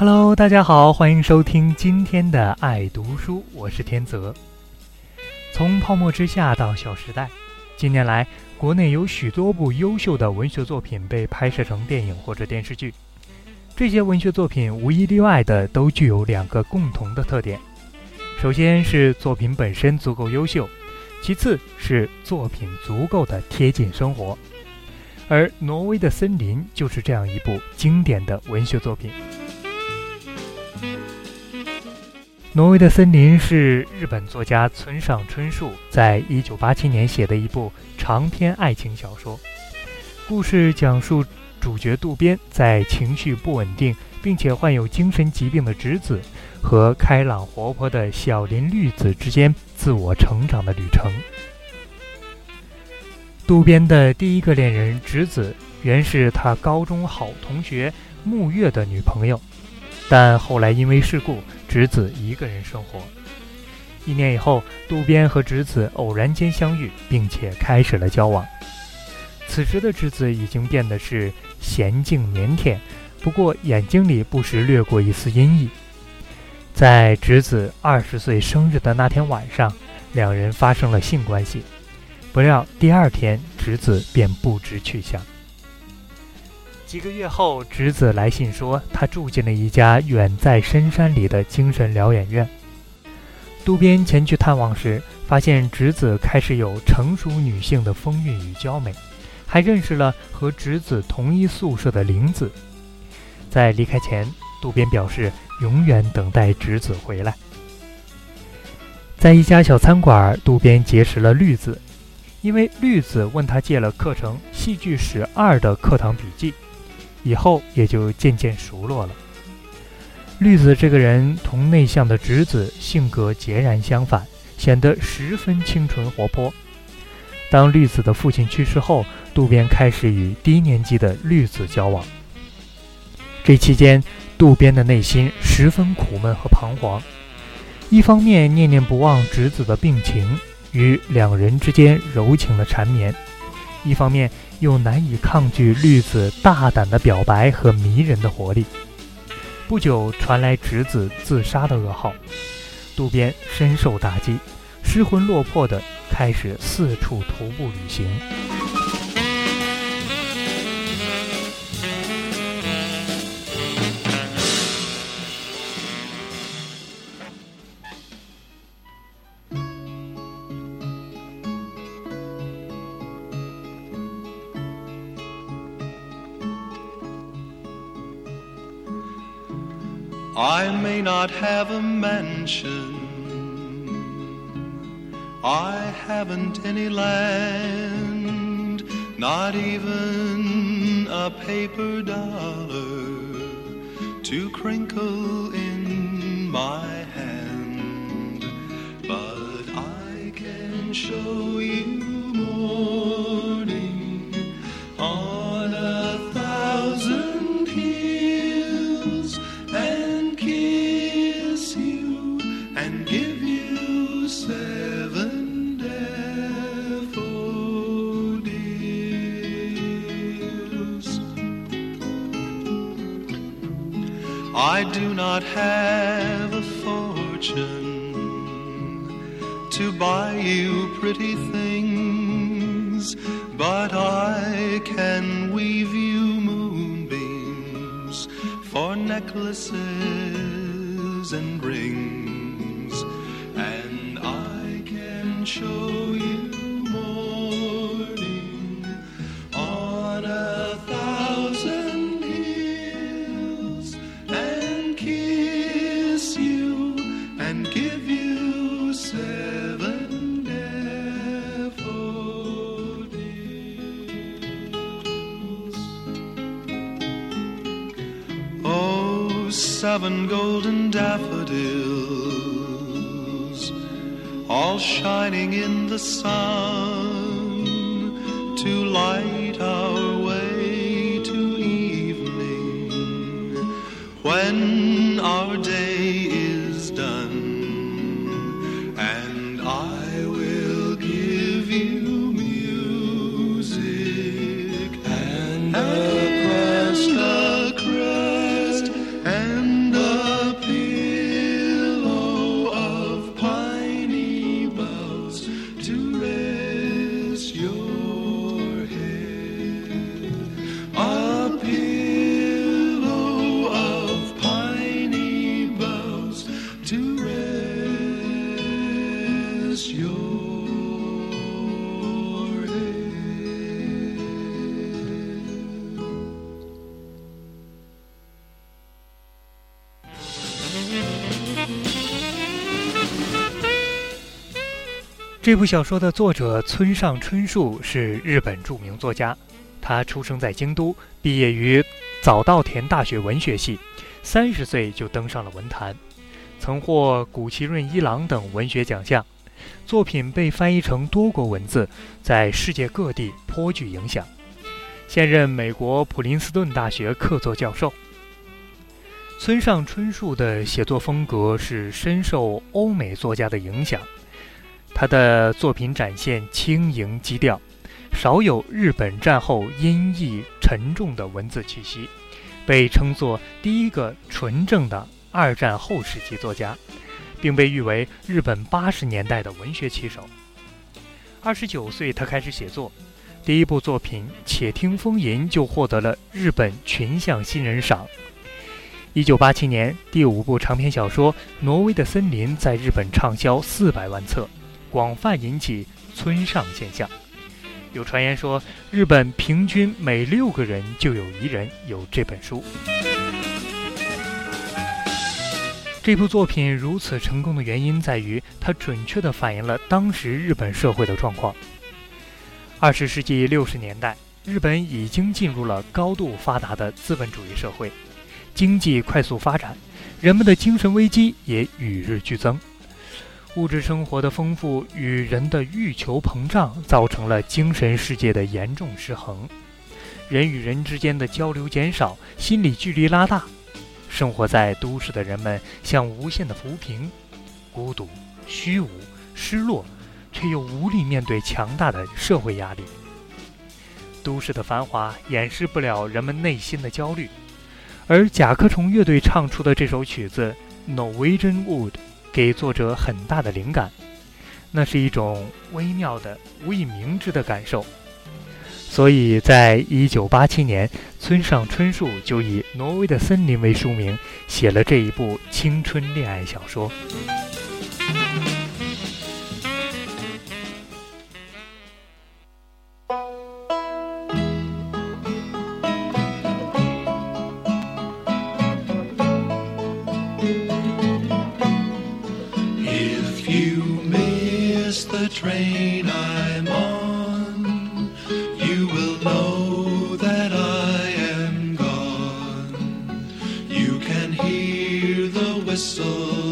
Hello，大家好，欢迎收听今天的爱读书，我是天泽。从泡沫之夏到小时代，近年来国内有许多部优秀的文学作品被拍摄成电影或者电视剧。这些文学作品无一例外的都具有两个共同的特点：首先是作品本身足够优秀，其次是作品足够的贴近生活。而《挪威的森林》就是这样一部经典的文学作品。挪威的森林是日本作家村上春树在一九八七年写的一部长篇爱情小说。故事讲述主角渡边在情绪不稳定并且患有精神疾病的直子和开朗活泼的小林绿子之间自我成长的旅程。渡边的第一个恋人直子原是他高中好同学木月的女朋友。但后来因为事故，直子一个人生活。一年以后，渡边和直子偶然间相遇，并且开始了交往。此时的直子已经变得是娴静腼腆，不过眼睛里不时掠过一丝阴翳。在直子二十岁生日的那天晚上，两人发生了性关系。不料第二天，直子便不知去向。几个月后，侄子来信说，他住进了一家远在深山里的精神疗养院。渡边前去探望时，发现侄子开始有成熟女性的风韵与娇美，还认识了和侄子同一宿舍的玲子。在离开前，渡边表示永远等待侄子回来。在一家小餐馆，渡边结识了绿子，因为绿子问他借了课程《戏剧史二》的课堂笔记。以后也就渐渐熟络了。绿子这个人同内向的直子性格截然相反，显得十分清纯活泼。当绿子的父亲去世后，渡边开始与低年级的绿子交往。这期间，渡边的内心十分苦闷和彷徨，一方面念念不忘直子的病情与两人之间柔情的缠绵，一方面。又难以抗拒绿子大胆的表白和迷人的活力。不久传来侄子自杀的噩耗，渡边深受打击，失魂落魄的开始四处徒步旅行。I may not have a mansion. I haven't any land, not even a paper dollar to crinkle in my hand. But I can show fortune to buy you pretty things, but I can weave you moonbeams for necklaces and rings, and I can show seven golden daffodils, all shining in the sun to light 这部小说的作者村上春树是日本著名作家，他出生在京都，毕业于早稻田大学文学系，三十岁就登上了文坛，曾获谷崎润一郎等文学奖项，作品被翻译成多国文字，在世界各地颇具影响。现任美国普林斯顿大学客座教授。村上春树的写作风格是深受欧美作家的影响。他的作品展现轻盈基调，少有日本战后阴翳沉重的文字气息，被称作第一个纯正的二战后时期作家，并被誉为日本八十年代的文学旗手。二十九岁，他开始写作，第一部作品《且听风吟》就获得了日本群像新人赏。一九八七年，第五部长篇小说《挪威的森林》在日本畅销四百万册。广泛引起村上现象。有传言说，日本平均每六个人就有一人有这本书。这部作品如此成功的原因在于，它准确地反映了当时日本社会的状况。二十世纪六十年代，日本已经进入了高度发达的资本主义社会，经济快速发展，人们的精神危机也与日俱增。物质生活的丰富与人的欲求膨胀，造成了精神世界的严重失衡，人与人之间的交流减少，心理距离拉大。生活在都市的人们像无限的浮萍，孤独、虚无、失落，却又无力面对强大的社会压力。都市的繁华掩饰不了人们内心的焦虑，而甲壳虫乐队唱出的这首曲子《Norwegian Wood》。给作者很大的灵感，那是一种微妙的、无以明知的感受。所以在一九八七年，村上春树就以《挪威的森林》为书名，写了这一部青春恋爱小说。Whistle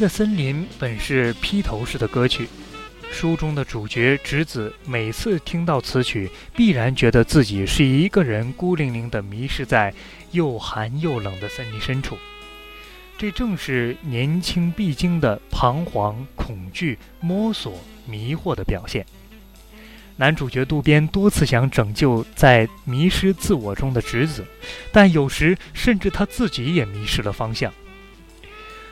的森林》本是披头士的歌曲，书中的主角直子每次听到此曲，必然觉得自己是一个人孤零零地迷失在又寒又冷的森林深处。这正是年轻必经的彷徨、恐惧、摸索、迷惑的表现。男主角渡边多次想拯救在迷失自我中的直子，但有时甚至他自己也迷失了方向。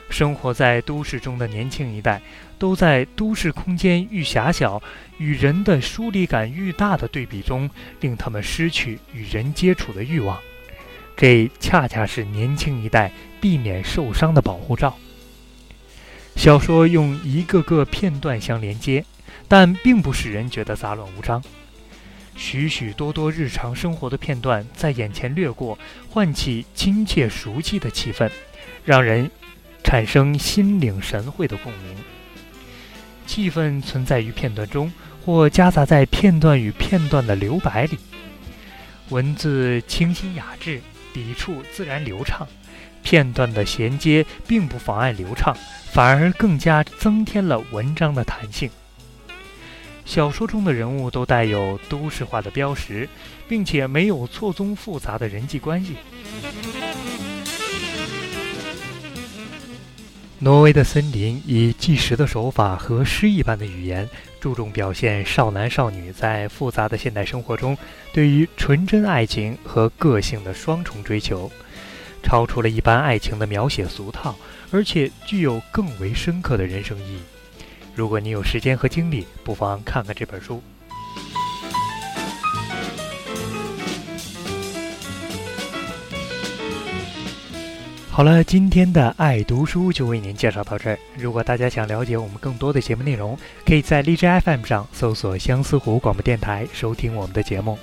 生活在都市中的年轻一代，都在都市空间愈狭小、与人的疏离感愈大的对比中，令他们失去与人接触的欲望。这恰恰是年轻一代避免受伤的保护罩。小说用一个个片段相连接，但并不使人觉得杂乱无章。许许多多日常生活的片段在眼前掠过，唤起亲切熟悉的气氛，让人产生心领神会的共鸣。气氛存在于片段中，或夹杂在片段与片段的留白里。文字清新雅致，笔触自然流畅，片段的衔接并不妨碍流畅，反而更加增添了文章的弹性。小说中的人物都带有都市化的标识，并且没有错综复杂的人际关系。挪威的森林以纪实的手法和诗意般的语言，注重表现少男少女在复杂的现代生活中对于纯真爱情和个性的双重追求，超出了一般爱情的描写俗套，而且具有更为深刻的人生意义。如果你有时间和精力，不妨看看这本书。好了，今天的爱读书就为您介绍到这儿。如果大家想了解我们更多的节目内容，可以在荔枝 FM 上搜索相思湖广播电台收听我们的节目。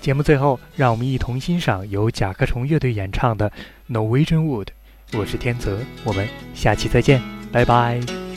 节目最后，让我们一同欣赏由甲壳虫乐队演唱的《Norwegian Wood》。我是天泽，我们下期再见，拜拜。